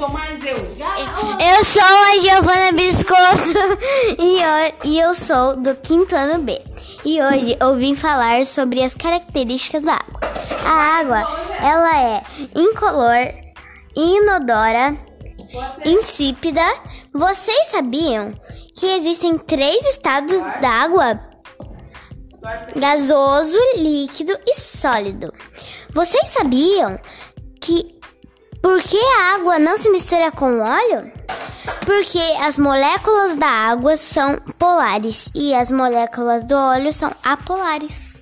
sou mais eu. Eu sou a Giovana Biscoito e eu, e eu sou do quinto ano B. E hoje eu vim falar sobre as características da água. A água, ela é incolor, inodora, insípida. Vocês sabiam que existem três estados d'água? Gasoso, líquido e sólido. Vocês sabiam que por que a água não se mistura com óleo? Porque as moléculas da água são polares e as moléculas do óleo são apolares.